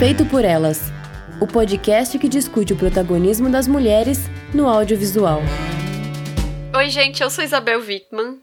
Feito por Elas o podcast que discute o protagonismo das mulheres no audiovisual. Oi, gente, eu sou Isabel Wittmann.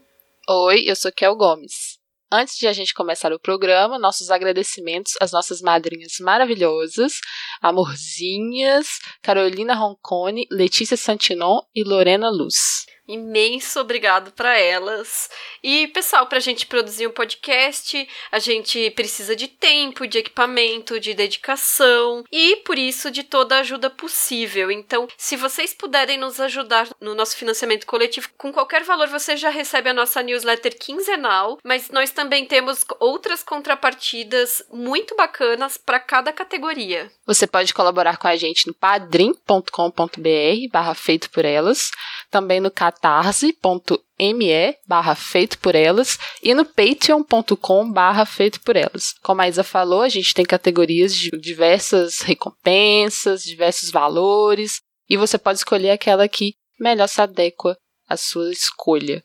Oi, eu sou Kel Gomes. Antes de a gente começar o programa, nossos agradecimentos às nossas madrinhas maravilhosas, Amorzinhas, Carolina Roncone, Letícia Santinon e Lorena Luz imenso obrigado para elas. E, pessoal, para a gente produzir um podcast, a gente precisa de tempo, de equipamento, de dedicação e, por isso, de toda a ajuda possível. Então, se vocês puderem nos ajudar no nosso financiamento coletivo, com qualquer valor você já recebe a nossa newsletter quinzenal, mas nós também temos outras contrapartidas muito bacanas para cada categoria. Você pode colaborar com a gente no padrim.com.br barra feito por elas, também no catarse.me barra feito por elas e no patreon.com barra feito por elas. Como a Isa falou, a gente tem categorias de diversas recompensas, diversos valores e você pode escolher aquela que melhor se adequa à sua escolha.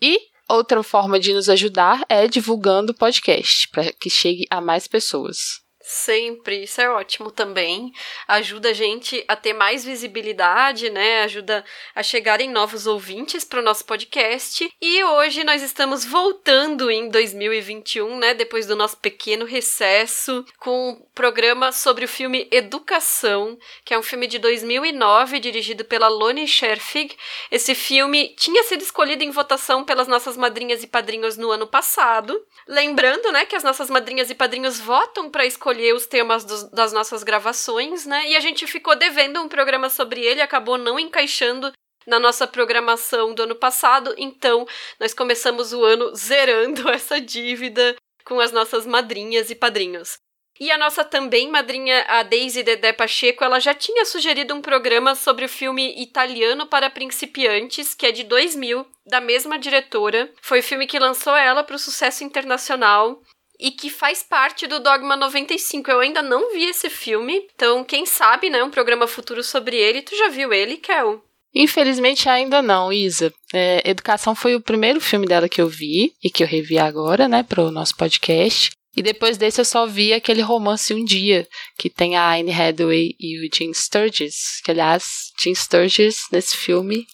E outra forma de nos ajudar é divulgando o podcast para que chegue a mais pessoas. Sempre, isso é ótimo também. Ajuda a gente a ter mais visibilidade, né? Ajuda a chegarem novos ouvintes para o nosso podcast. E hoje nós estamos voltando em 2021, né? Depois do nosso pequeno recesso, com um programa sobre o filme Educação, que é um filme de 2009 dirigido pela Loni Scherfig. Esse filme tinha sido escolhido em votação pelas nossas madrinhas e padrinhos no ano passado. Lembrando, né, que as nossas madrinhas e padrinhos votam para escolher escolher os temas dos, das nossas gravações, né? E a gente ficou devendo um programa sobre ele, acabou não encaixando na nossa programação do ano passado, então nós começamos o ano zerando essa dívida com as nossas madrinhas e padrinhos. E a nossa também madrinha, a Daisy Dedé Pacheco, ela já tinha sugerido um programa sobre o filme Italiano para Principiantes, que é de 2000, da mesma diretora. Foi o filme que lançou ela para o sucesso internacional e que faz parte do Dogma 95. Eu ainda não vi esse filme, então quem sabe, né, um programa futuro sobre ele. Tu já viu ele, Kel? Infelizmente ainda não, Isa. É, Educação foi o primeiro filme dela que eu vi e que eu revi agora, né, para o nosso podcast. E depois desse eu só vi aquele romance Um Dia, que tem a Anne Hathaway e o Jim Sturgis. Que, aliás, Jim Sturgis, nesse filme,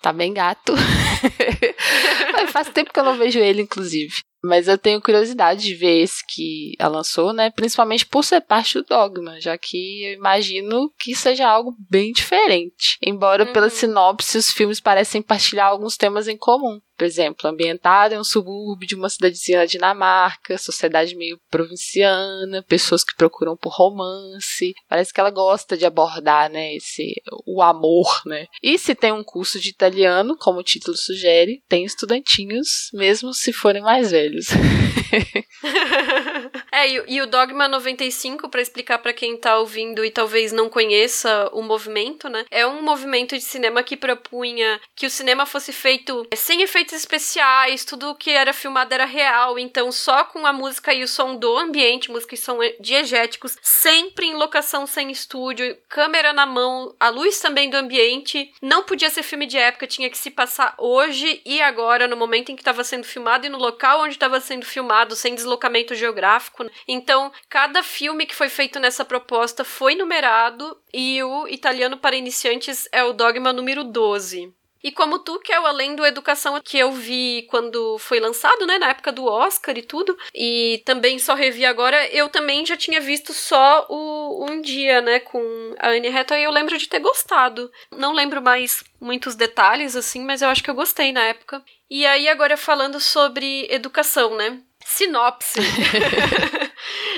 tá bem gato. Faz tempo que eu não vejo ele, inclusive. Mas eu tenho curiosidade de ver esse que ela lançou, né? Principalmente por ser parte do Dogma, já que eu imagino que seja algo bem diferente. Embora uhum. pela sinopse os filmes parecem partilhar alguns temas em comum. Por exemplo, ambientado em um subúrbio de uma cidadezinha na Dinamarca, sociedade meio provinciana, pessoas que procuram por romance. Parece que ela gosta de abordar, né, esse o amor, né? E se tem um curso de italiano, como o título sugere, tem estudantinhos, mesmo se forem mais velhos. é, e, e, o Dogma 95, para explicar para quem tá ouvindo e talvez não conheça o movimento, né? É um movimento de cinema que propunha que o cinema fosse feito sem efeitos efeitos especiais, tudo que era filmado era real, então só com a música e o som do ambiente, música e som diegéticos, sempre em locação sem estúdio, câmera na mão, a luz também do ambiente. Não podia ser filme de época, tinha que se passar hoje e agora, no momento em que estava sendo filmado e no local onde estava sendo filmado, sem deslocamento geográfico. Então, cada filme que foi feito nessa proposta foi numerado e o italiano para iniciantes é o dogma número 12. E como tu, que é o Além do Educação, que eu vi quando foi lançado, né, na época do Oscar e tudo, e também só revi agora, eu também já tinha visto só o Um Dia, né, com a Anne Hathaway, e eu lembro de ter gostado. Não lembro mais muitos detalhes, assim, mas eu acho que eu gostei na época. E aí, agora falando sobre educação, né? Sinopse.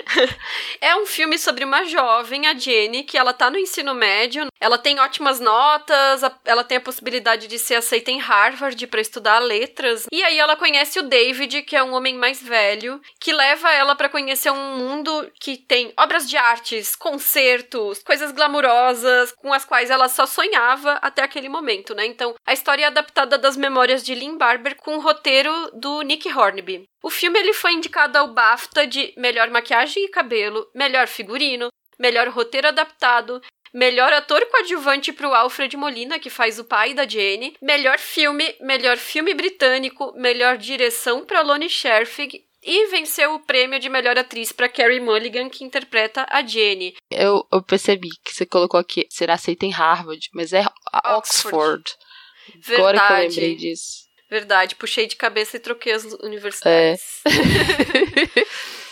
é um filme sobre uma jovem, a Jenny, que ela tá no ensino médio, ela tem ótimas notas, ela tem a possibilidade de ser aceita em Harvard para estudar letras. E aí ela conhece o David, que é um homem mais velho, que leva ela para conhecer um mundo que tem obras de artes, concertos, coisas glamurosas com as quais ela só sonhava até aquele momento, né? Então, a história é adaptada das memórias de Lynn Barber com o roteiro do Nick Hornby. O filme ele foi indicado ao BAFTA de melhor maquiagem e cabelo, melhor figurino, melhor roteiro adaptado, melhor ator coadjuvante para o Alfred Molina, que faz o pai da Jenny, melhor filme, melhor filme britânico, melhor direção para Loni Scherfig e venceu o prêmio de melhor atriz para Carrie Mulligan, que interpreta a Jenny. Eu, eu percebi que você colocou aqui ser aceita em Harvard, mas é Oxford. Oxford. Verdade. Agora que eu lembrei disso. Verdade, puxei de cabeça e troquei as universidades. É.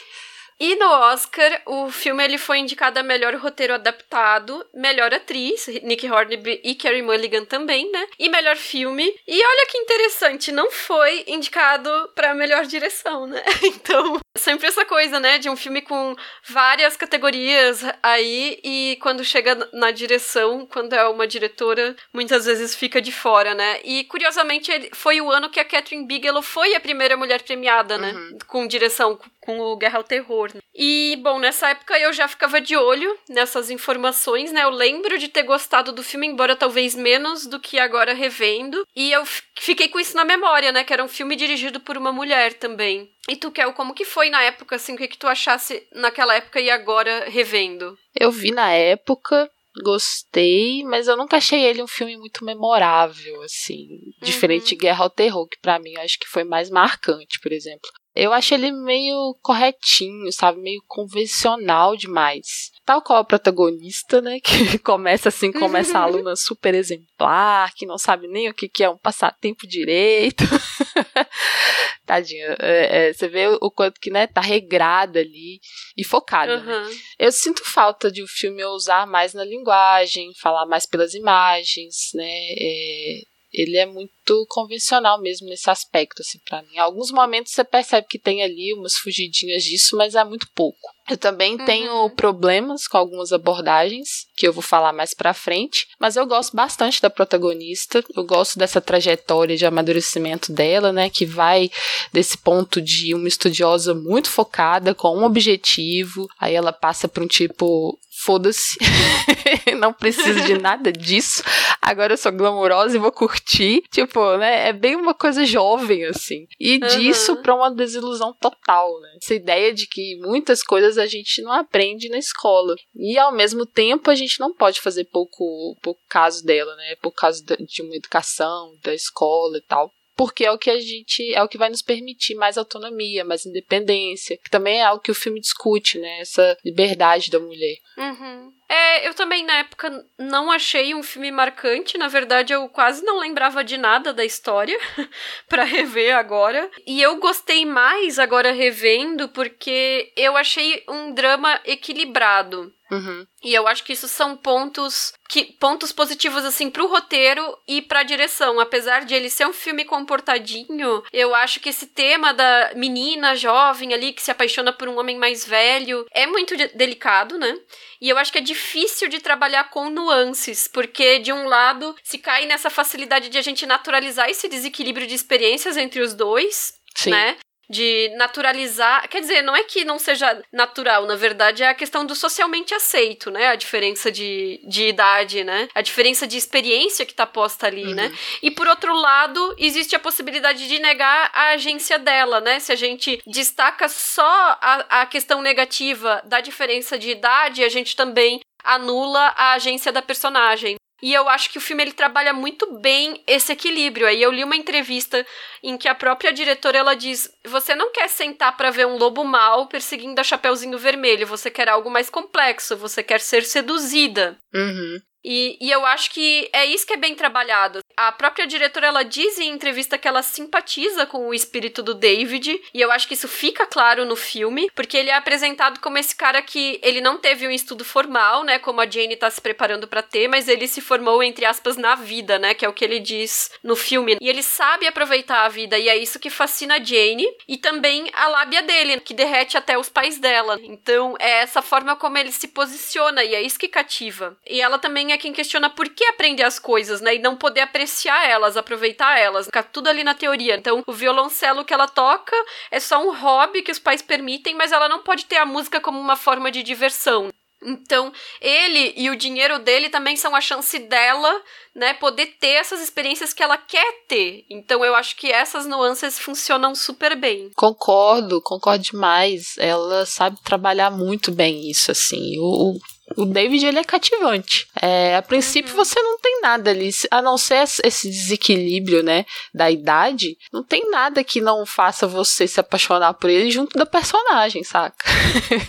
E no Oscar, o filme ele foi indicado a melhor roteiro adaptado, melhor atriz, Nick Hornby e Carey Mulligan também, né? E melhor filme. E olha que interessante, não foi indicado para melhor direção, né? Então, sempre essa coisa, né, de um filme com várias categorias aí e quando chega na direção, quando é uma diretora, muitas vezes fica de fora, né? E curiosamente, foi o ano que a Catherine Bigelow foi a primeira mulher premiada, né, uhum. com direção com o Guerra ao Terror. E, bom, nessa época eu já ficava de olho nessas informações, né? Eu lembro de ter gostado do filme, embora talvez menos do que agora revendo. E eu fiquei com isso na memória, né? Que era um filme dirigido por uma mulher também. E tu, Kel, como que foi na época, assim? O que, que tu achasse naquela época e agora revendo? Eu vi na época, gostei, mas eu nunca achei ele um filme muito memorável, assim. Diferente uhum. de Guerra ao Terror, que para mim eu acho que foi mais marcante, por exemplo. Eu acho ele meio corretinho, sabe? Meio convencional demais. Tal qual a protagonista, né? Que começa assim, começa a aluna super exemplar, que não sabe nem o que, que é um passatempo direito. Tadinha. É, é, você vê o, quanto que, né, tá regrada ali e focada. Uhum. Né? Eu sinto falta de o filme usar mais na linguagem, falar mais pelas imagens, né? É, ele é muito convencional mesmo nesse aspecto, assim, para mim. Em alguns momentos você percebe que tem ali umas fugidinhas disso, mas é muito pouco. Eu também uhum. tenho problemas com algumas abordagens, que eu vou falar mais pra frente, mas eu gosto bastante da protagonista, eu gosto dessa trajetória de amadurecimento dela, né, que vai desse ponto de uma estudiosa muito focada, com um objetivo, aí ela passa para um tipo foda-se, não preciso de nada disso. Agora eu sou glamourosa e vou curtir. Tipo, né? É bem uma coisa jovem, assim. E uhum. disso pra uma desilusão total, né? Essa ideia de que muitas coisas a gente não aprende na escola. E ao mesmo tempo a gente não pode fazer pouco, pouco caso dela, né? Por causa de uma educação, da escola e tal porque é o que a gente é o que vai nos permitir mais autonomia, mais independência, que também é algo que o filme discute, né? Essa liberdade da mulher. Uhum. É, eu também na época não achei um filme marcante, na verdade eu quase não lembrava de nada da história para rever agora. E eu gostei mais agora revendo porque eu achei um drama equilibrado. Uhum. E eu acho que isso são pontos que pontos positivos assim pro roteiro e pra direção. Apesar de ele ser um filme comportadinho, eu acho que esse tema da menina jovem ali que se apaixona por um homem mais velho é muito de delicado, né? E eu acho que é difícil de trabalhar com nuances, porque de um lado se cai nessa facilidade de a gente naturalizar esse desequilíbrio de experiências entre os dois, Sim. né? De naturalizar. Quer dizer, não é que não seja natural, na verdade é a questão do socialmente aceito, né? A diferença de, de idade, né? A diferença de experiência que tá posta ali, né? uhum. né? E por outro lado, existe a possibilidade de negar a agência dela, né? Se a gente destaca só a, a questão negativa da diferença de idade, a gente também anula a agência da personagem. E eu acho que o filme ele trabalha muito bem esse equilíbrio. Aí eu li uma entrevista em que a própria diretora ela diz: "Você não quer sentar para ver um lobo mau perseguindo a Chapeuzinho Vermelho, você quer algo mais complexo, você quer ser seduzida". Uhum. E, e eu acho que é isso que é bem trabalhado. A própria diretora ela diz em entrevista que ela simpatiza com o espírito do David, e eu acho que isso fica claro no filme, porque ele é apresentado como esse cara que ele não teve um estudo formal, né, como a Jane tá se preparando para ter, mas ele se formou entre aspas na vida, né, que é o que ele diz no filme. E ele sabe aproveitar a vida e é isso que fascina a Jane e também a lábia dele, que derrete até os pais dela. Então, é essa forma como ele se posiciona e é isso que cativa. E ela também é quem questiona por que aprender as coisas, né, e não poder apreciar apreciar elas, aproveitar elas, ficar tudo ali na teoria. Então, o violoncelo que ela toca é só um hobby que os pais permitem, mas ela não pode ter a música como uma forma de diversão. Então, ele e o dinheiro dele também são a chance dela, né, poder ter essas experiências que ela quer ter. Então, eu acho que essas nuances funcionam super bem. Concordo, concordo demais. Ela sabe trabalhar muito bem isso, assim. O, o David ele é cativante. É, a princípio você não tem nada ali, a não ser esse desequilíbrio, né, da idade, não tem nada que não faça você se apaixonar por ele junto da personagem, saca?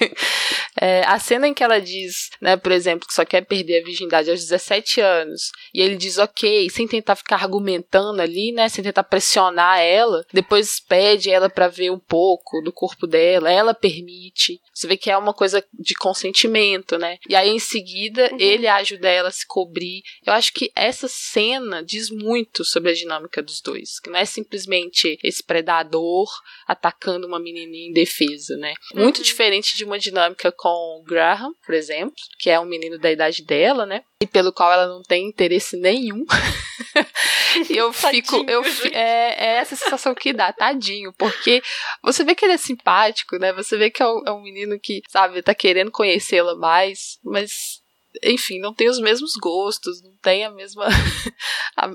é, a cena em que ela diz, né, por exemplo, que só quer perder a virgindade aos 17 anos, e ele diz ok, sem tentar ficar argumentando ali, né, sem tentar pressionar ela, depois pede ela para ver um pouco do corpo dela, ela permite. Você vê que é uma coisa de consentimento, né? E aí em seguida uhum. ele ajuda ela a se cobrir. Eu acho que essa cena diz muito sobre a dinâmica dos dois, que não é simplesmente esse predador atacando uma menininha indefesa, né? Muito uhum. diferente de uma dinâmica com o Graham, por exemplo, que é um menino da idade dela, né? E pelo qual ela não tem interesse nenhum. eu fico. Tadinho, eu, é, é, essa sensação que dá, tadinho. Porque você vê que ele é simpático, né? Você vê que é um, é um menino que, sabe, tá querendo conhecê-la mais, mas. Enfim, não tem os mesmos gostos, não tem a mesma. a,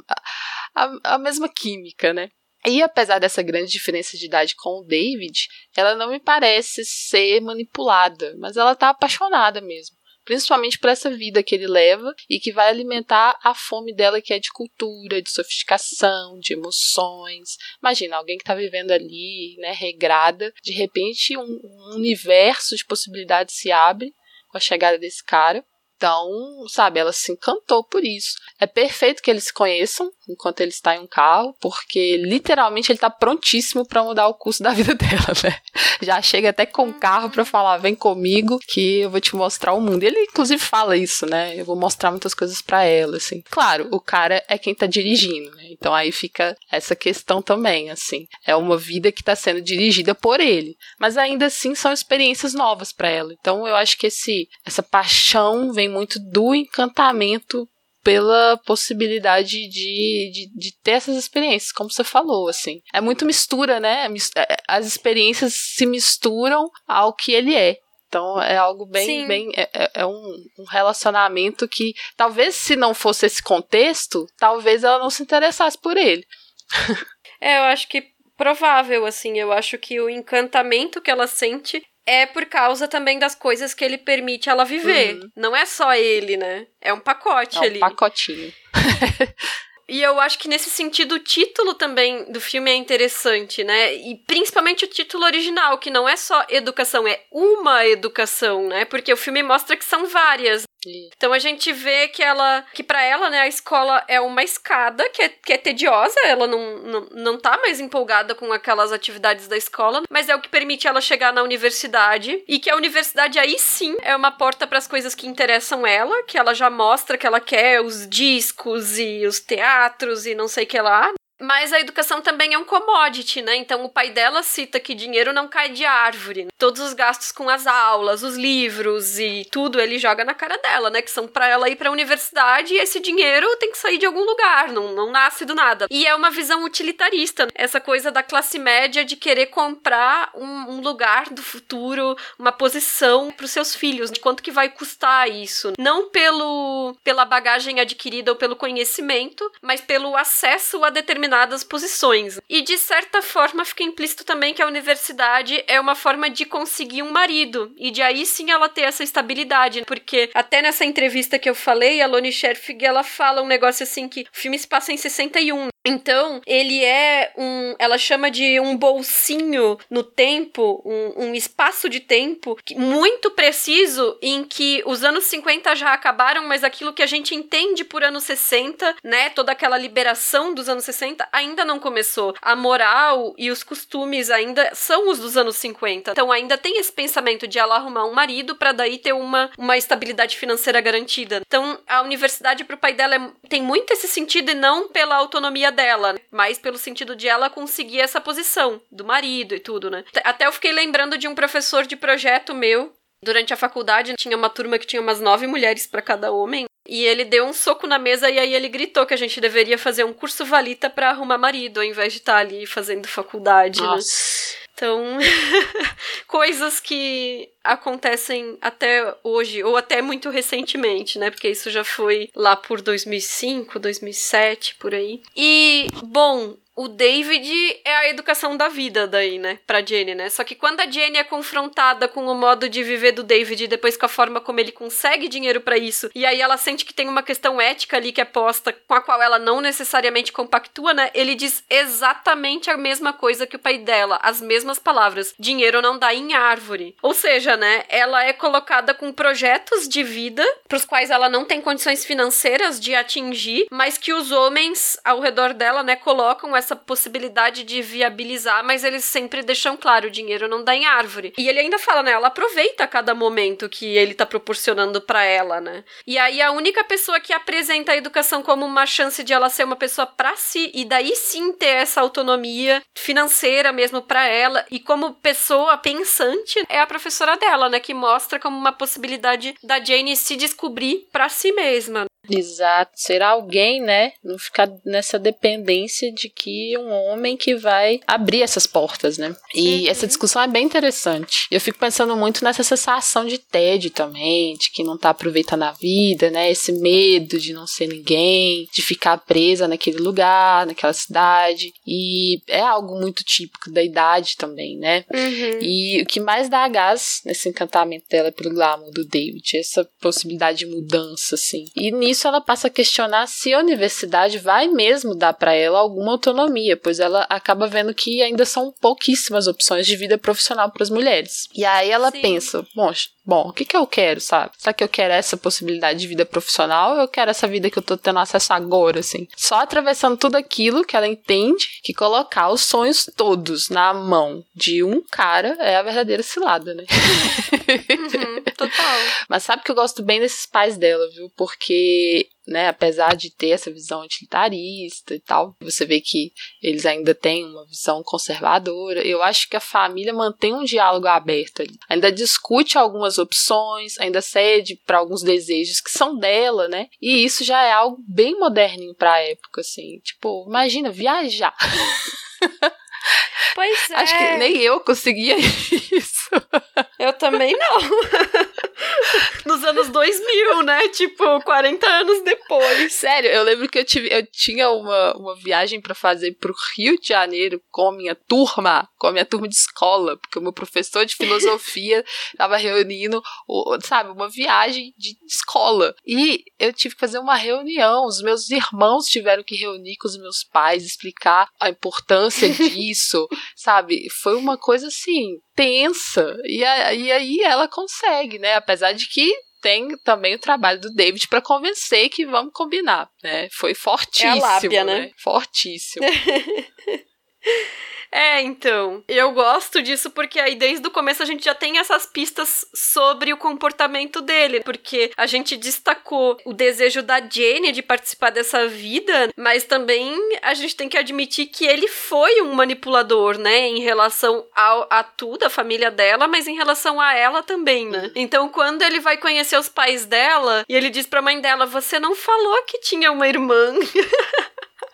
a, a mesma química, né? E apesar dessa grande diferença de idade com o David, ela não me parece ser manipulada, mas ela tá apaixonada mesmo principalmente por essa vida que ele leva e que vai alimentar a fome dela que é de cultura, de sofisticação, de emoções. Imagina alguém que está vivendo ali, né, regrada, de repente um, um universo de possibilidades se abre com a chegada desse cara. Então, sabe, ela se encantou por isso. É perfeito que eles se conheçam enquanto ele está em um carro, porque literalmente ele está prontíssimo para mudar o curso da vida dela, né? Já chega até com o carro para falar: vem comigo que eu vou te mostrar o mundo. Ele, inclusive, fala isso, né? Eu vou mostrar muitas coisas para ela, assim. Claro, o cara é quem tá dirigindo, né? Então aí fica essa questão também, assim. É uma vida que está sendo dirigida por ele, mas ainda assim são experiências novas para ela. Então eu acho que esse, essa paixão vem muito do encantamento pela possibilidade de, de, de, ter essas experiências, como você falou, assim. É muito mistura, né? É, as experiências se misturam ao que ele é. Então é algo bem, Sim. bem é, é, é um, um, relacionamento que talvez se não fosse esse contexto, talvez ela não se interessasse por ele. é, eu acho que provável, assim. Eu acho que o encantamento que ela sente é por causa também das coisas que ele permite ela viver. Uhum. Não é só ele, né? É um pacote é um ali. pacotinho. E eu acho que nesse sentido o título também do filme é interessante, né? E principalmente o título original, que não é só educação, é uma educação, né? Porque o filme mostra que são várias. Então a gente vê que ela, que para ela, né, a escola é uma escada que é, que é tediosa, ela não, não, não tá mais empolgada com aquelas atividades da escola, mas é o que permite ela chegar na universidade e que a universidade aí sim é uma porta para as coisas que interessam ela, que ela já mostra que ela quer os discos e os teatros e não sei que lá, mas a educação também é um commodity, né? Então o pai dela cita que dinheiro não cai de árvore. Todos os gastos com as aulas, os livros e tudo ele joga na cara dela, né? Que são para ela ir para a universidade e esse dinheiro tem que sair de algum lugar, não, não nasce do nada. E é uma visão utilitarista, né? essa coisa da classe média de querer comprar um, um lugar do futuro, uma posição para os seus filhos, de quanto que vai custar isso. Não pelo pela bagagem adquirida ou pelo conhecimento, mas pelo acesso a determinados determinadas posições. E de certa forma fica implícito também que a universidade é uma forma de conseguir um marido e de aí sim ela ter essa estabilidade, porque até nessa entrevista que eu falei, a Loni Scherfig ela fala um negócio assim que o filme se passa em 61 então, ele é um. Ela chama de um bolsinho no tempo, um, um, espaço de tempo muito preciso em que os anos 50 já acabaram, mas aquilo que a gente entende por anos 60, né? Toda aquela liberação dos anos 60 ainda não começou. A moral e os costumes ainda são os dos anos 50. Então, ainda tem esse pensamento de ela arrumar um marido para daí ter uma, uma estabilidade financeira garantida. Então, a universidade pro pai dela é, tem muito esse sentido e não pela autonomia dela, né? mas pelo sentido de ela conseguir essa posição do marido e tudo, né? Até eu fiquei lembrando de um professor de projeto meu. Durante a faculdade tinha uma turma que tinha umas nove mulheres para cada homem. E ele deu um soco na mesa e aí ele gritou que a gente deveria fazer um curso valita para arrumar marido, ao invés de estar tá ali fazendo faculdade, né? Nossa. né? Então, coisas que acontecem até hoje, ou até muito recentemente, né? Porque isso já foi lá por 2005, 2007, por aí. E, bom, o David é a educação da vida daí, né, pra Jenny, né? Só que quando a Jenny é confrontada com o modo de viver do David e depois com a forma como ele consegue dinheiro para isso, e aí ela sente que tem uma questão ética ali que é posta com a qual ela não necessariamente compactua, né? Ele diz exatamente a mesma coisa que o pai dela, as mesmas palavras: dinheiro não dá em árvore. Ou seja, né, ela é colocada com projetos de vida pros quais ela não tem condições financeiras de atingir, mas que os homens ao redor dela, né, colocam essa possibilidade de viabilizar, mas eles sempre deixam claro, dinheiro não dá em árvore. E ele ainda fala, né, ela aproveita cada momento que ele tá proporcionando para ela, né? E aí a única pessoa que apresenta a educação como uma chance de ela ser uma pessoa para si e daí sim ter essa autonomia financeira mesmo para ela e como pessoa pensante é a professora dela, né, que mostra como uma possibilidade da Jane se descobrir para si mesma. Exato, ser alguém, né? Não ficar nessa dependência de que um homem que vai abrir essas portas, né? E uhum. essa discussão é bem interessante. Eu fico pensando muito nessa sensação de tédio também, de que não tá aproveitando a vida, né? Esse medo de não ser ninguém, de ficar presa naquele lugar, naquela cidade. E é algo muito típico da idade também, né? Uhum. E o que mais dá gás nesse encantamento dela pelo glamour do David, essa possibilidade de mudança, assim. E nisso isso ela passa a questionar se a universidade vai mesmo dar para ela alguma autonomia, pois ela acaba vendo que ainda são pouquíssimas opções de vida profissional para as mulheres. E aí ela Sim. pensa, bom, bom, o que que eu quero, sabe? Será que eu quero essa possibilidade de vida profissional ou eu quero essa vida que eu tô tendo acesso agora, assim? Só atravessando tudo aquilo que ela entende que colocar os sonhos todos na mão de um cara é a verdadeira cilada, né? Uhum, total. Mas sabe que eu gosto bem desses pais dela, viu? Porque né, apesar de ter essa visão utilitarista e tal, você vê que eles ainda têm uma visão conservadora. Eu acho que a família mantém um diálogo aberto ali. Ainda discute algumas opções, ainda cede para alguns desejos que são dela, né? E isso já é algo bem moderninho para a época, assim. Tipo, imagina viajar. Pois é. Acho que nem eu conseguia isso. Eu também não. Nos anos 2000, né? Tipo, 40 anos depois. Sério, eu lembro que eu, tive, eu tinha uma, uma viagem para fazer pro Rio de Janeiro com a minha turma, com a minha turma de escola, porque o meu professor de filosofia tava reunindo, sabe, uma viagem de escola. E eu tive que fazer uma reunião, os meus irmãos tiveram que reunir com os meus pais, explicar a importância disso, sabe? Foi uma coisa assim, tensa. E, a, e aí ela consegue, né? Apesar de que tem também o trabalho do David para convencer que vamos combinar, né? Foi fortíssimo, é a lábia, né? né? Fortíssimo. É, então. Eu gosto disso porque aí desde o começo a gente já tem essas pistas sobre o comportamento dele. Porque a gente destacou o desejo da Jenny de participar dessa vida, mas também a gente tem que admitir que ele foi um manipulador, né? Em relação ao, a tudo, a família dela, mas em relação a ela também, né? Então quando ele vai conhecer os pais dela e ele diz pra mãe dela: Você não falou que tinha uma irmã.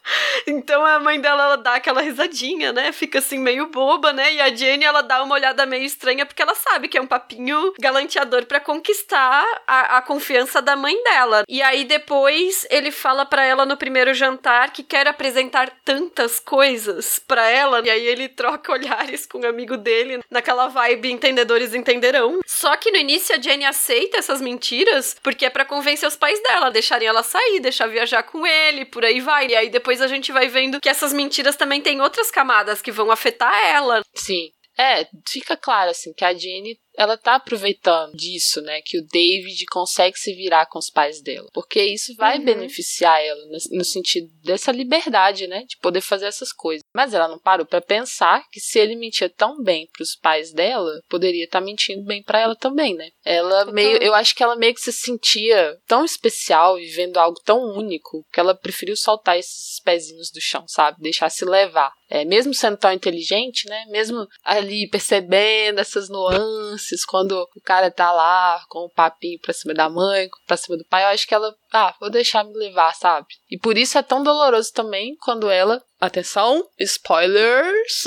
Então a mãe dela ela dá aquela risadinha, né? Fica assim meio boba, né? E a Jenny ela dá uma olhada meio estranha porque ela sabe que é um papinho galanteador para conquistar a, a, confiança da mãe dela. E aí depois ele fala para ela no primeiro jantar que quer apresentar tantas coisas para ela. E aí ele troca olhares com um amigo dele naquela vibe entendedores entenderão. Só que no início a Jenny aceita essas mentiras porque é para convencer os pais dela, deixarem ela sair, deixar viajar com ele, por aí vai. E aí depois depois a gente vai vendo que essas mentiras também têm outras camadas que vão afetar ela. Sim. É, fica claro assim que a Jenny ela tá aproveitando disso, né? Que o David consegue se virar com os pais dela. Porque isso vai uhum. beneficiar ela no, no, sentido dessa liberdade, né? De poder fazer essas coisas. Mas ela não parou para pensar que se ele mentia tão bem para os pais dela, poderia estar tá mentindo bem para ela também, né? Ela meio, eu acho que ela meio que se sentia tão especial, vivendo algo tão único, que ela preferiu soltar esses pezinhos do chão, sabe? Deixar se levar. É, mesmo sendo tão inteligente, né? Mesmo ali percebendo essas nuances quando o cara tá lá com o papinho pra cima da mãe, pra cima do pai, eu acho que ela, ah, vou deixar me levar, sabe? E por isso é tão doloroso também quando ela, atenção, spoilers,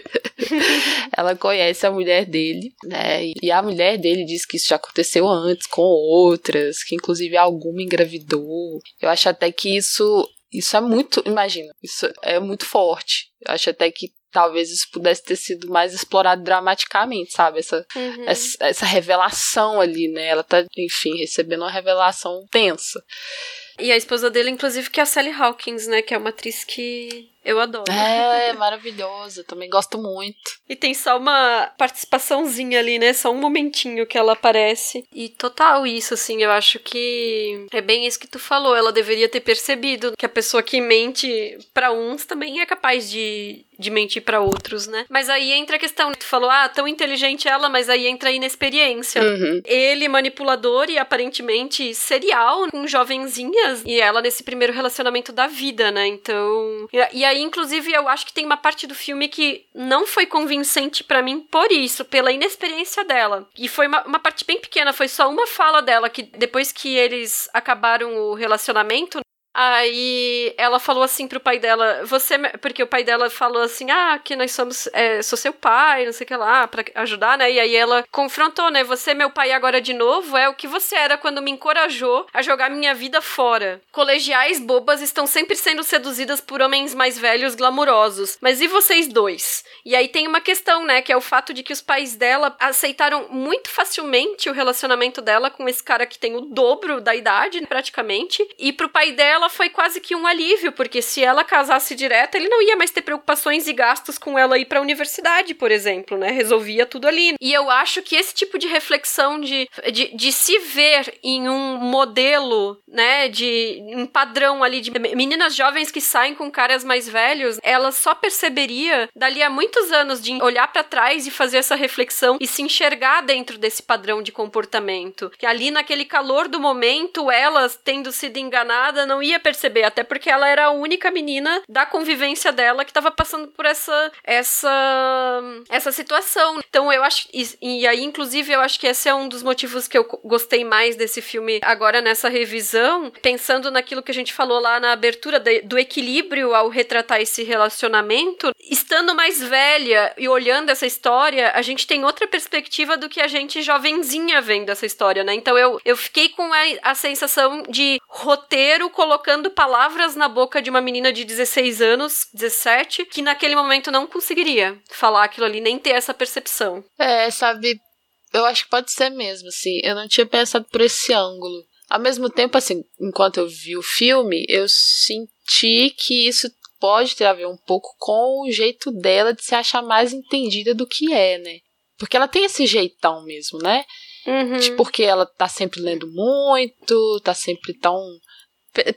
ela conhece a mulher dele, né? E a mulher dele diz que isso já aconteceu antes com outras, que inclusive alguma engravidou. Eu acho até que isso isso é muito, imagina, isso é muito forte. Eu acho até que talvez isso pudesse ter sido mais explorado dramaticamente, sabe? Essa, uhum. essa, essa, revelação ali, né? Ela tá, enfim, recebendo uma revelação tensa. E a esposa dele, inclusive, que é a Sally Hawkins, né? Que é uma atriz que eu adoro. É, maravilhosa. Também gosto muito. E tem só uma participaçãozinha ali, né? Só um momentinho que ela aparece. E total isso, assim, eu acho que é bem isso que tu falou. Ela deveria ter percebido que a pessoa que mente para uns também é capaz de, de mentir para outros, né? Mas aí entra a questão, tu falou, ah, tão inteligente ela, mas aí entra a inexperiência. Uhum. Ele manipulador e aparentemente serial com jovenzinhas e ela nesse primeiro relacionamento da vida, né? Então, e, e aí inclusive eu acho que tem uma parte do filme que não foi convincente para mim por isso, pela inexperiência dela. E foi uma, uma parte bem pequena, foi só uma fala dela que depois que eles acabaram o relacionamento, Aí ela falou assim pro pai dela, você. Porque o pai dela falou assim, ah, que nós somos. É, sou seu pai, não sei o que lá, pra ajudar, né? E aí ela confrontou, né? Você, meu pai, agora de novo, é o que você era quando me encorajou a jogar minha vida fora. Colegiais bobas estão sempre sendo seduzidas por homens mais velhos, glamurosos. Mas e vocês dois? E aí tem uma questão, né? Que é o fato de que os pais dela aceitaram muito facilmente o relacionamento dela com esse cara que tem o dobro da idade, praticamente. E pro pai dela ela foi quase que um alívio, porque se ela casasse direto, ele não ia mais ter preocupações e gastos com ela ir pra universidade, por exemplo, né? Resolvia tudo ali. E eu acho que esse tipo de reflexão de, de, de se ver em um modelo, né, de um padrão ali de meninas jovens que saem com caras mais velhos, ela só perceberia dali a muitos anos de olhar para trás e fazer essa reflexão e se enxergar dentro desse padrão de comportamento. Que ali naquele calor do momento, elas tendo sido enganada, não ia ia perceber, até porque ela era a única menina da convivência dela que estava passando por essa essa essa situação. Então eu acho e, e, aí inclusive eu acho que esse é um dos motivos que eu gostei mais desse filme agora nessa revisão, pensando naquilo que a gente falou lá na abertura de, do equilíbrio ao retratar esse relacionamento, estando mais velha e olhando essa história, a gente tem outra perspectiva do que a gente jovenzinha vendo essa história, né? Então eu, eu fiquei com a, a sensação de roteiro colocando colocando palavras na boca de uma menina de 16 anos, 17, que naquele momento não conseguiria falar aquilo ali, nem ter essa percepção. É, sabe, eu acho que pode ser mesmo, assim. Eu não tinha pensado por esse ângulo. Ao mesmo tempo, assim, enquanto eu vi o filme, eu senti que isso pode ter a ver um pouco com o jeito dela de se achar mais entendida do que é, né? Porque ela tem esse jeitão mesmo, né? Uhum. Tipo, porque ela tá sempre lendo muito, tá sempre tão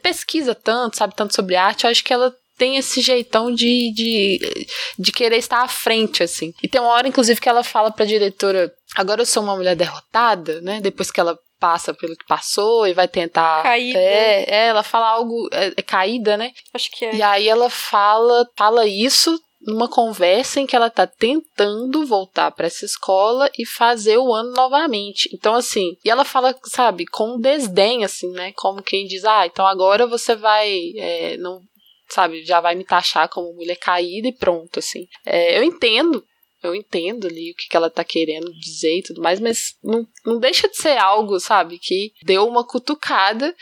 pesquisa tanto, sabe tanto sobre arte, eu acho que ela tem esse jeitão de, de, de querer estar à frente, assim. E tem uma hora, inclusive, que ela fala pra diretora: agora eu sou uma mulher derrotada, né? Depois que ela passa pelo que passou e vai tentar. Caída. É, é ela fala algo. É, é caída, né? Acho que é. E aí ela fala, fala isso numa conversa em que ela tá tentando voltar para essa escola e fazer o ano novamente. Então, assim, e ela fala, sabe, com desdém, assim, né? Como quem diz, ah, então agora você vai. É, não, sabe, já vai me taxar como mulher caída e pronto, assim. É, eu entendo. Eu entendo ali o que, que ela tá querendo dizer e tudo mais, mas não, não deixa de ser algo, sabe, que deu uma cutucada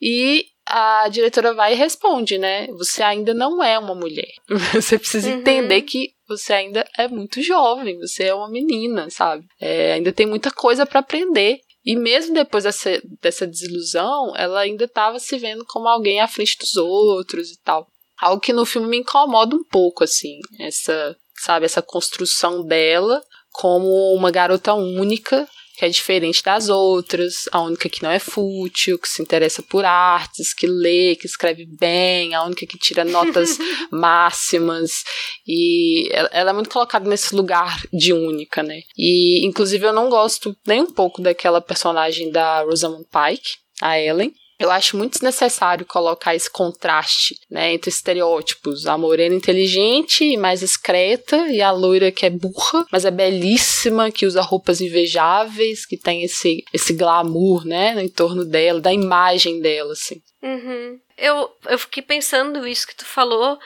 e a diretora vai e responde, né? Você ainda não é uma mulher. Você precisa uhum. entender que você ainda é muito jovem, você é uma menina, sabe? É, ainda tem muita coisa para aprender. E mesmo depois dessa, dessa desilusão, ela ainda estava se vendo como alguém à frente dos outros e tal. Algo que no filme me incomoda um pouco, assim, essa, sabe, essa construção dela como uma garota única que é diferente das outras, a única que não é fútil, que se interessa por artes, que lê, que escreve bem, a única que tira notas máximas e ela é muito colocada nesse lugar de única, né? E inclusive eu não gosto nem um pouco daquela personagem da Rosamund Pike, a Ellen, eu acho muito necessário colocar esse contraste, né, entre estereótipos, a morena inteligente e mais discreta e a loira que é burra, mas é belíssima, que usa roupas invejáveis, que tem esse esse glamour, né, em torno dela, da imagem dela, assim. Uhum. Eu, eu fiquei pensando isso que tu falou,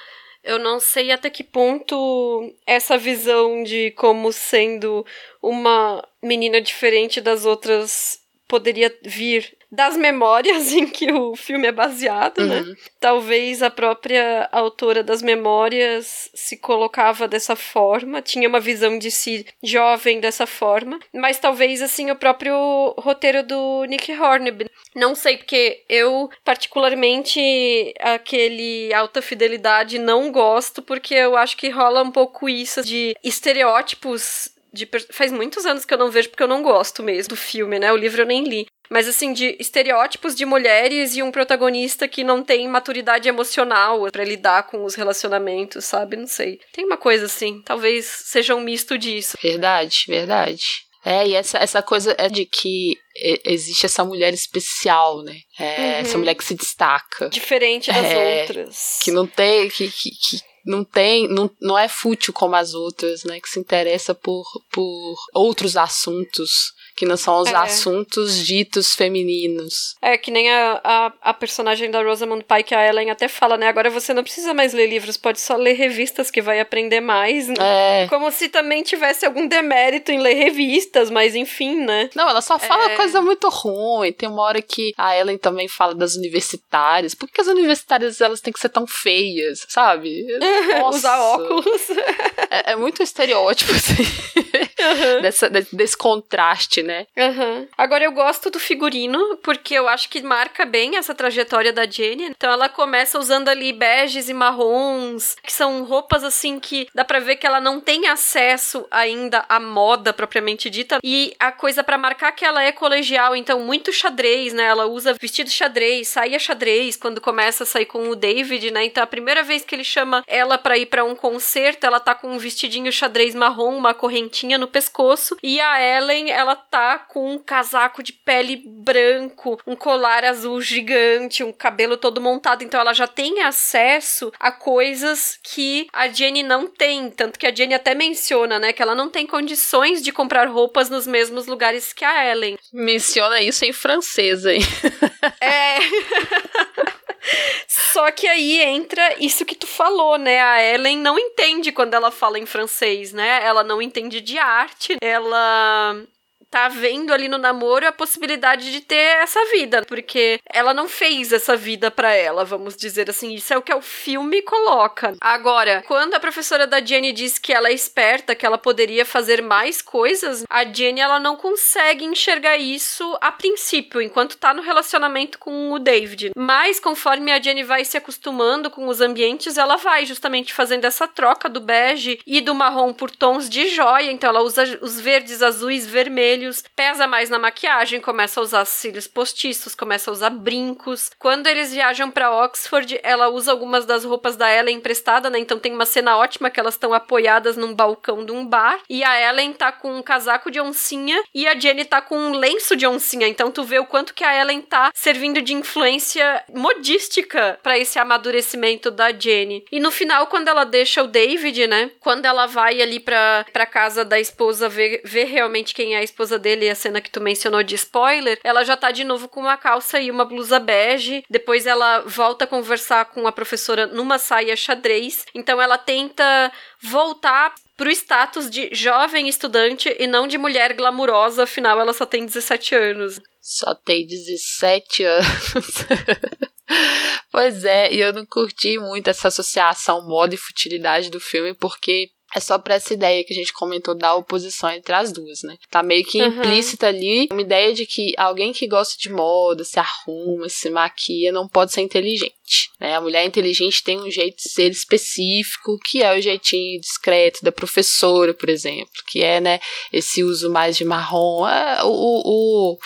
eu não sei até que ponto essa visão de como sendo uma menina diferente das outras poderia vir das memórias em que o filme é baseado, né? uhum. né? Talvez a própria autora das memórias se colocava dessa forma, tinha uma visão de si jovem dessa forma, mas talvez assim o próprio roteiro do Nick Hornby. Não sei porque eu particularmente aquele alta fidelidade não gosto porque eu acho que rola um pouco isso de estereótipos de, faz muitos anos que eu não vejo porque eu não gosto mesmo do filme, né? O livro eu nem li. Mas assim, de estereótipos de mulheres e um protagonista que não tem maturidade emocional para lidar com os relacionamentos, sabe? Não sei. Tem uma coisa assim, talvez seja um misto disso. Verdade, verdade. É, e essa, essa coisa é de que existe essa mulher especial, né? É, uhum. Essa mulher que se destaca. Diferente das é, outras. Que não tem. Que, que, que não tem, não, não é fútil como as outras, né? Que se interessa por, por outros assuntos que não são os é. assuntos ditos femininos. É, que nem a, a, a, personagem da Rosamund Pike, a Ellen até fala, né? Agora você não precisa mais ler livros, pode só ler revistas que vai aprender mais. Né? É. Como se também tivesse algum demérito em ler revistas, mas enfim, né? Não, ela só fala é... coisa muito ruim. Tem uma hora que a Ellen também fala das universitárias. Por que as universitárias elas têm que ser tão feias, sabe? Usar óculos. é, é muito estereótipo, assim. Uhum. Dessa, desse contraste, né? Uhum. Agora eu gosto do figurino, porque eu acho que marca bem essa trajetória da Jenny. Então ela começa usando ali beges e marrons, que são roupas assim que dá pra ver que ela não tem acesso ainda à moda propriamente dita. E a coisa para marcar que ela é colegial, então muito xadrez, né? Ela usa vestido xadrez, saia xadrez quando começa a sair com o David, né? Então a primeira vez que ele chama ela para ir para um concerto, ela tá com um vestidinho xadrez marrom, uma correntinha no pescoço, e a Ellen, ela tá com um casaco de pele branco, um colar azul gigante, um cabelo todo montado, então ela já tem acesso a coisas que a Jenny não tem, tanto que a Jenny até menciona, né, que ela não tem condições de comprar roupas nos mesmos lugares que a Ellen. Menciona isso em francês, hein? É. Só que aí entra isso que tu falou, né? A Ellen não entende quando ela fala em francês, né? Ela não entende de arte, ela tá vendo ali no namoro a possibilidade de ter essa vida, porque ela não fez essa vida para ela, vamos dizer assim. Isso é o que o filme coloca. Agora, quando a professora da Jenny diz que ela é esperta, que ela poderia fazer mais coisas, a Jenny ela não consegue enxergar isso a princípio, enquanto tá no relacionamento com o David. Mas conforme a Jenny vai se acostumando com os ambientes, ela vai justamente fazendo essa troca do bege e do marrom por tons de joia. Então ela usa os verdes, azuis, vermelhos cílios, pesa mais na maquiagem, começa a usar cílios postiços, começa a usar brincos. Quando eles viajam para Oxford, ela usa algumas das roupas da Ellen emprestada, né? Então tem uma cena ótima que elas estão apoiadas num balcão de um bar e a Ellen tá com um casaco de oncinha e a Jenny tá com um lenço de oncinha. Então tu vê o quanto que a Ellen tá servindo de influência modística para esse amadurecimento da Jenny. E no final, quando ela deixa o David, né? Quando ela vai ali pra, pra casa da esposa ver, ver realmente quem é a esposa dele, a cena que tu mencionou de spoiler, ela já tá de novo com uma calça e uma blusa bege. Depois ela volta a conversar com a professora numa saia xadrez. Então ela tenta voltar pro status de jovem estudante e não de mulher glamurosa, afinal ela só tem 17 anos. Só tem 17 anos. pois é, e eu não curti muito essa associação moda e futilidade do filme, porque é só para essa ideia que a gente comentou da oposição entre as duas, né? Tá meio que uhum. implícita ali uma ideia de que alguém que gosta de moda, se arruma, se maquia, não pode ser inteligente. Né? A mulher inteligente tem um jeito de ser específico, que é o jeitinho discreto da professora, por exemplo, que é, né, esse uso mais de marrom, é, o, o,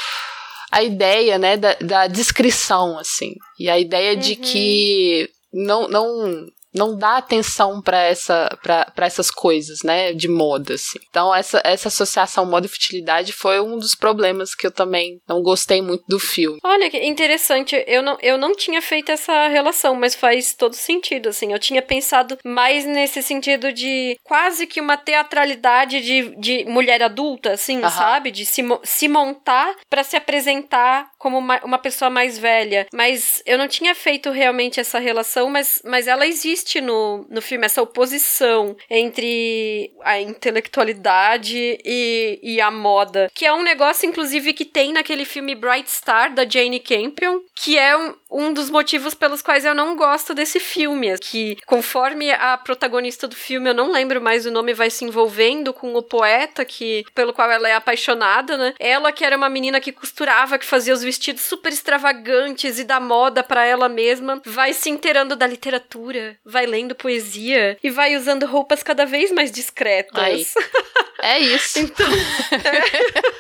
a ideia, né, da, da descrição, assim, e a ideia uhum. de que não, não não dá atenção para essa para essas coisas, né, de moda assim. Então essa essa associação moda e futilidade foi um dos problemas que eu também não gostei muito do filme. Olha que interessante, eu não eu não tinha feito essa relação, mas faz todo sentido assim. Eu tinha pensado mais nesse sentido de quase que uma teatralidade de, de mulher adulta, assim, uhum. sabe? De se, se montar para se apresentar como uma, uma pessoa mais velha. Mas eu não tinha feito realmente essa relação, mas, mas ela existe no, no filme, essa oposição entre a intelectualidade e, e a moda. Que é um negócio, inclusive, que tem naquele filme Bright Star, da Jane Campion, que é um, um dos motivos pelos quais eu não gosto desse filme. Que conforme a protagonista do filme, eu não lembro mais o nome, vai se envolvendo com o poeta que pelo qual ela é apaixonada, né? Ela que era uma menina que costurava, que fazia os vestidos super extravagantes e da moda para ela mesma, vai se inteirando da literatura, vai lendo poesia e vai usando roupas cada vez mais discretas. É isso. então, é...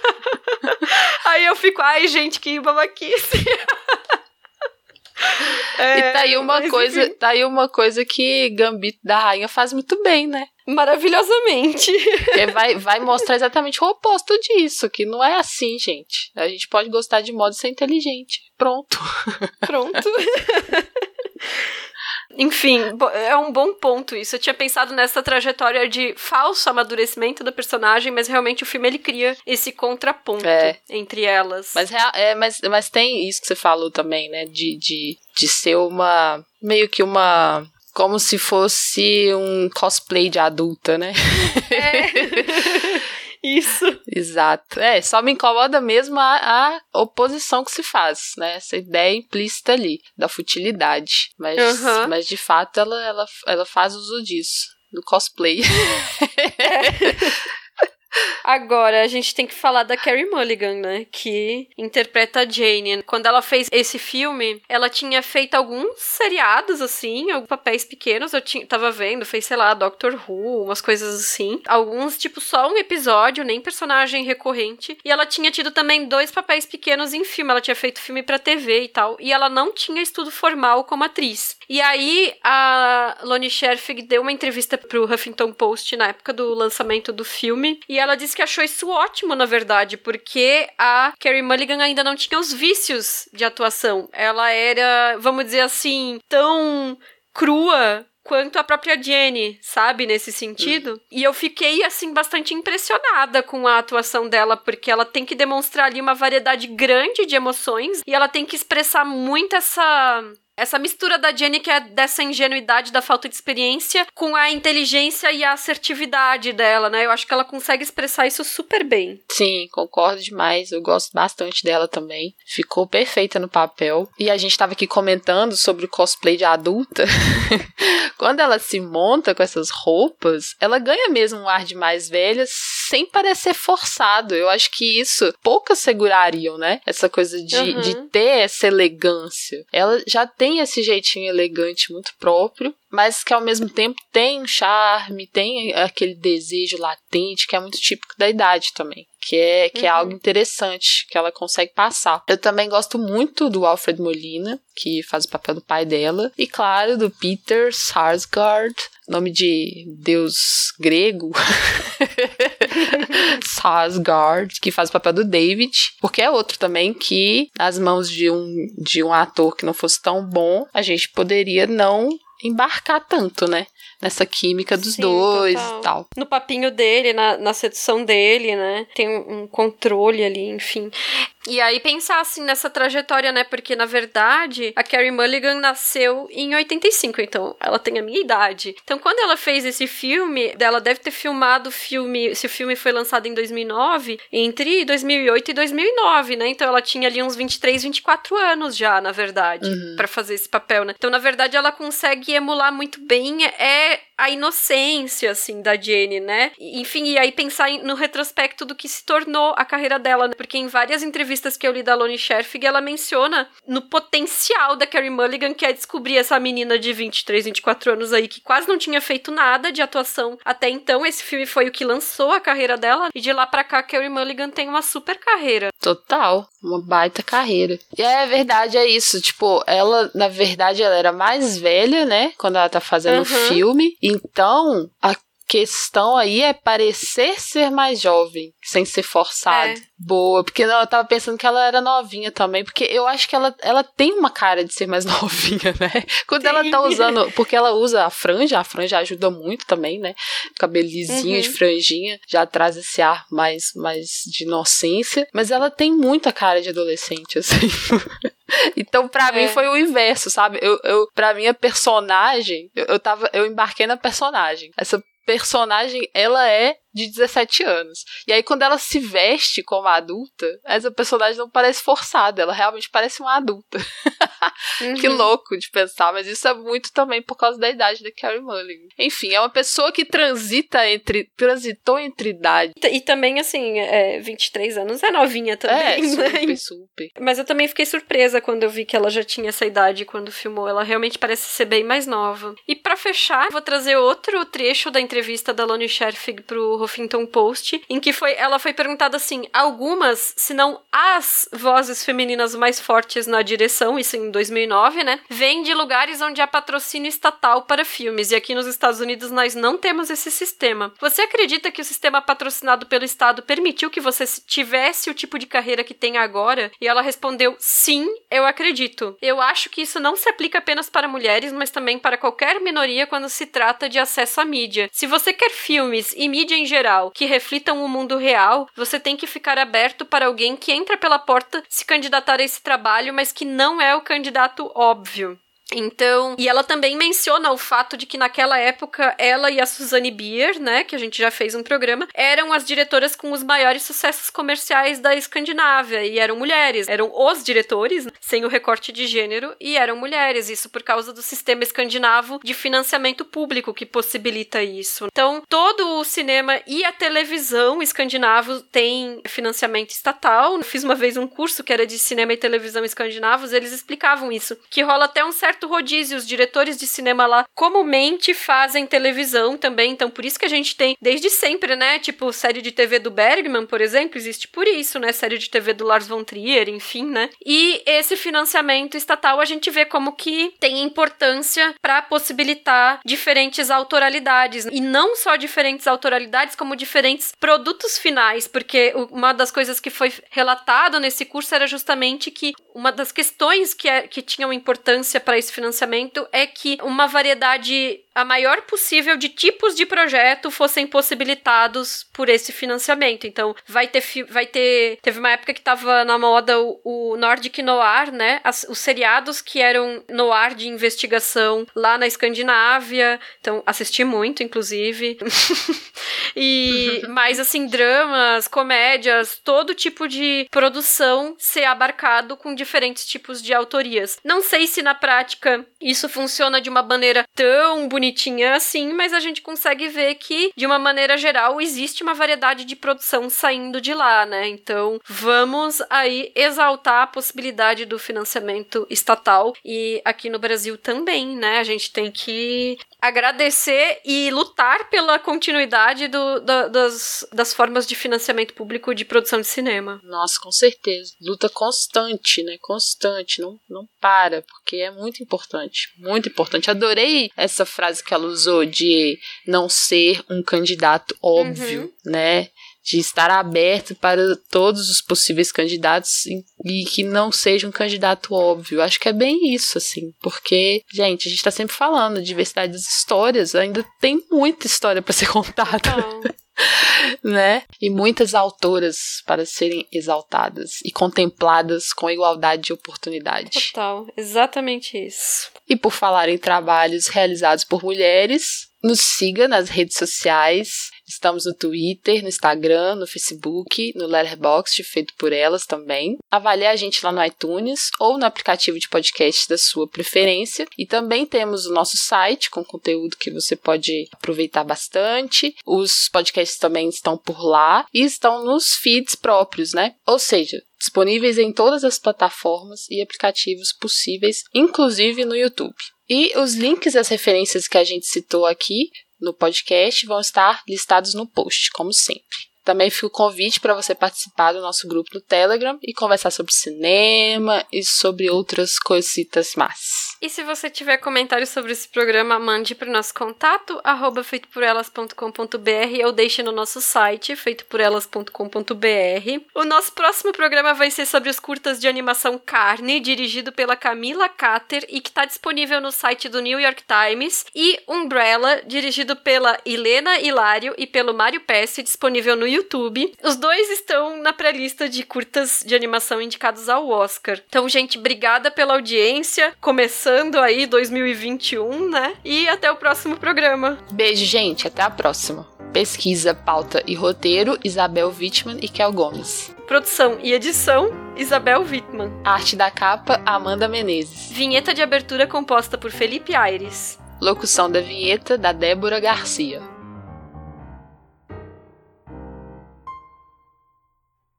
Aí eu fico, ai, gente, que babaquice. É, e tá aí uma coisa, enfim. tá aí uma coisa que Gambito da Rainha faz muito bem, né? Maravilhosamente. Que vai, vai mostrar exatamente o oposto disso, que não é assim, gente. A gente pode gostar de modo ser inteligente. Pronto. Pronto. Enfim, é um bom ponto isso. Eu tinha pensado nessa trajetória de falso amadurecimento da personagem, mas realmente o filme ele cria esse contraponto é. entre elas. Mas, é, mas, mas tem isso que você falou também, né? De, de, de ser uma. meio que uma como se fosse um cosplay de adulta, né? É. Isso. Exato. É, só me incomoda mesmo a, a, oposição que se faz, né? Essa ideia implícita ali, da futilidade. Mas, uhum. mas de fato, ela, ela, ela faz uso disso, do cosplay. Agora, a gente tem que falar da Carrie Mulligan, né? Que interpreta a Jane. Quando ela fez esse filme, ela tinha feito alguns seriados, assim, alguns papéis pequenos. Eu tinha, tava vendo, fez, sei lá, Doctor Who, umas coisas assim. Alguns, tipo, só um episódio, nem personagem recorrente. E ela tinha tido também dois papéis pequenos em filme. Ela tinha feito filme pra TV e tal. E ela não tinha estudo formal como atriz. E aí, a Loni Scherfig deu uma entrevista pro Huffington Post na época do lançamento do filme. E ela disse que achou isso ótimo, na verdade, porque a Carrie Mulligan ainda não tinha os vícios de atuação. Ela era, vamos dizer assim, tão crua quanto a própria Jenny, sabe, nesse sentido. E eu fiquei, assim, bastante impressionada com a atuação dela, porque ela tem que demonstrar ali uma variedade grande de emoções e ela tem que expressar muito essa essa mistura da Jenny, que é dessa ingenuidade, da falta de experiência, com a inteligência e a assertividade dela, né? Eu acho que ela consegue expressar isso super bem. Sim, concordo demais. Eu gosto bastante dela também. Ficou perfeita no papel. E a gente tava aqui comentando sobre o cosplay de adulta. Quando ela se monta com essas roupas, ela ganha mesmo um ar de mais velha sem parecer forçado. Eu acho que isso poucas segurariam, né? Essa coisa de, uhum. de ter essa elegância. Ela já tem esse jeitinho elegante muito próprio, mas que ao mesmo tempo tem um charme, tem aquele desejo latente que é muito típico da idade também. Que é, que uhum. é algo interessante que ela consegue passar. Eu também gosto muito do Alfred Molina, que faz o papel do pai dela, e claro, do Peter Sarsgaard, nome de deus grego, Sarsgaard, que faz o papel do David, porque é outro também que, nas mãos de um, de um ator que não fosse tão bom, a gente poderia não embarcar tanto, né? nessa química dos Sim, dois total. e tal. No papinho dele, na, na sedução dele, né? Tem um controle ali, enfim. E aí pensar assim nessa trajetória, né? Porque na verdade a Carrie Mulligan nasceu em 85, então ela tem a minha idade. Então quando ela fez esse filme, ela deve ter filmado o filme, se o filme foi lançado em 2009, entre 2008 e 2009, né? Então ela tinha ali uns 23, 24 anos já, na verdade, uhum. para fazer esse papel, né? Então na verdade ela consegue emular muito bem é a inocência, assim, da Jenny, né? Enfim, e aí pensar no retrospecto do que se tornou a carreira dela, né? Porque em várias entrevistas que eu li da Loni Scherfig, ela menciona no potencial da Carrie Mulligan, que é descobrir essa menina de 23, 24 anos aí, que quase não tinha feito nada de atuação até então. Esse filme foi o que lançou a carreira dela, e de lá pra cá, Carrie Mulligan tem uma super carreira. Total, uma baita carreira. E é verdade, é isso. Tipo, ela, na verdade, ela era mais velha, né? Quando ela tá fazendo o uhum. filme. Então, a questão aí é parecer ser mais jovem, sem ser forçado. É. Boa, porque não, eu tava pensando que ela era novinha também, porque eu acho que ela, ela tem uma cara de ser mais novinha, né? Quando Sim. ela tá usando, porque ela usa a franja, a franja ajuda muito também, né? Cabelizinho uhum. de franjinha, já traz esse ar mais, mais de inocência, mas ela tem muita cara de adolescente, assim. Então, para é. mim, foi o inverso, sabe? Eu, eu, pra minha personagem, eu, eu tava. Eu embarquei na personagem. Essa personagem, ela é de 17 anos. E aí, quando ela se veste como adulta, essa personagem não parece forçada, ela realmente parece uma adulta. Uhum. que louco de pensar, mas isso é muito também por causa da idade da Carrie Mulligan. Enfim, é uma pessoa que transita entre. transitou entre idade. E, também, assim, é, 23 anos é novinha também, é, né? Super, super. Mas eu também fiquei surpresa quando eu vi que ela já tinha essa idade quando filmou. Ela realmente parece ser bem mais nova. E para fechar, vou trazer outro trecho da entrevista da Loni Scherfig pro Huffington Post, em que foi, ela foi perguntada assim: algumas, se não as vozes femininas mais fortes na direção, isso em 2009, né? Vêm de lugares onde há patrocínio estatal para filmes. E aqui nos Estados Unidos nós não temos esse sistema. Você acredita que o sistema patrocinado pelo Estado permitiu que você tivesse o tipo de carreira que tem agora? E ela respondeu: sim, eu acredito. Eu acho que isso não se aplica apenas para mulheres, mas também para qualquer minoria quando se trata de acesso à mídia. Se você quer filmes e mídia em geral que reflitam o mundo real, você tem que ficar aberto para alguém que entra pela porta se candidatar a esse trabalho, mas que não é o candidato óbvio. Então, e ela também menciona o fato de que naquela época ela e a Suzanne Bier, né, que a gente já fez um programa, eram as diretoras com os maiores sucessos comerciais da Escandinávia e eram mulheres, eram os diretores, sem o recorte de gênero, e eram mulheres, isso por causa do sistema escandinavo de financiamento público que possibilita isso. Então, todo o cinema e a televisão escandinavo tem financiamento estatal. Eu fiz uma vez um curso que era de cinema e televisão escandinavos, eles explicavam isso, que rola até um certo certo rodízio. Os diretores de cinema lá comumente fazem televisão também, então por isso que a gente tem desde sempre, né? Tipo, série de TV do Bergman, por exemplo, existe por isso, né? Série de TV do Lars von Trier, enfim, né? E esse financiamento estatal a gente vê como que tem importância para possibilitar diferentes autoralidades e não só diferentes autoralidades, como diferentes produtos finais, porque uma das coisas que foi relatado nesse curso era justamente que uma das questões que, é, que tinham importância para esse financiamento é que uma variedade a maior possível de tipos de projeto fossem possibilitados por esse financiamento. Então, vai ter vai ter teve uma época que estava na moda o, o Nordic Noir, né? As, os seriados que eram noir de investigação lá na Escandinávia. Então, assisti muito, inclusive. e mais assim, dramas, comédias, todo tipo de produção ser abarcado com diferentes tipos de autorias. Não sei se na prática isso funciona de uma maneira tão bonitinha assim, mas a gente consegue ver que, de uma maneira geral, existe uma variedade de produção saindo de lá, né? Então, vamos aí exaltar a possibilidade do financiamento estatal e aqui no Brasil também, né? A gente tem que agradecer e lutar pela continuidade do, da, das, das formas de financiamento público de produção de cinema. Nossa, com certeza. Luta constante, né? Constante, não, não para, porque é muito importante. Muito importante. Adorei essa frase que ela usou de não ser um candidato óbvio, uhum. né? De estar aberto para todos os possíveis candidatos e que não seja um candidato óbvio. Acho que é bem isso, assim, porque, gente, a gente está sempre falando diversidade das histórias, ainda tem muita história para ser contada. né? E muitas autoras para serem exaltadas e contempladas com igualdade de oportunidade. Total, exatamente isso. E por falar em trabalhos realizados por mulheres, nos siga nas redes sociais. Estamos no Twitter, no Instagram, no Facebook, no Letterboxd, feito por elas também. Avalie a gente lá no iTunes ou no aplicativo de podcast da sua preferência. E também temos o nosso site com conteúdo que você pode aproveitar bastante. Os podcasts também estão por lá e estão nos feeds próprios, né? Ou seja, disponíveis em todas as plataformas e aplicativos possíveis, inclusive no YouTube. E os links e as referências que a gente citou aqui no podcast vão estar listados no post, como sempre. Também fica o convite para você participar do nosso grupo no Telegram e conversar sobre cinema e sobre outras coisitas más. E se você tiver comentários sobre esse programa, mande para o nosso contato, arroba feitoporelas.com.br ou deixe no nosso site, feitoporelas.com.br. O nosso próximo programa vai ser sobre os curtas de animação Carne, dirigido pela Camila Cater e que está disponível no site do New York Times, e Umbrella, dirigido pela Helena Hilário e pelo Mário Pesce, disponível no YouTube. Os dois estão na pré-lista de curtas de animação indicados ao Oscar. Então, gente, obrigada pela audiência. Começando aí 2021, né? E até o próximo programa. Beijo, gente. Até a próxima. Pesquisa, pauta e roteiro: Isabel Wittmann e Kel Gomes. Produção e edição: Isabel Wittmann. Arte da capa: Amanda Menezes. Vinheta de abertura composta por Felipe Aires. Locução da vinheta da Débora Garcia.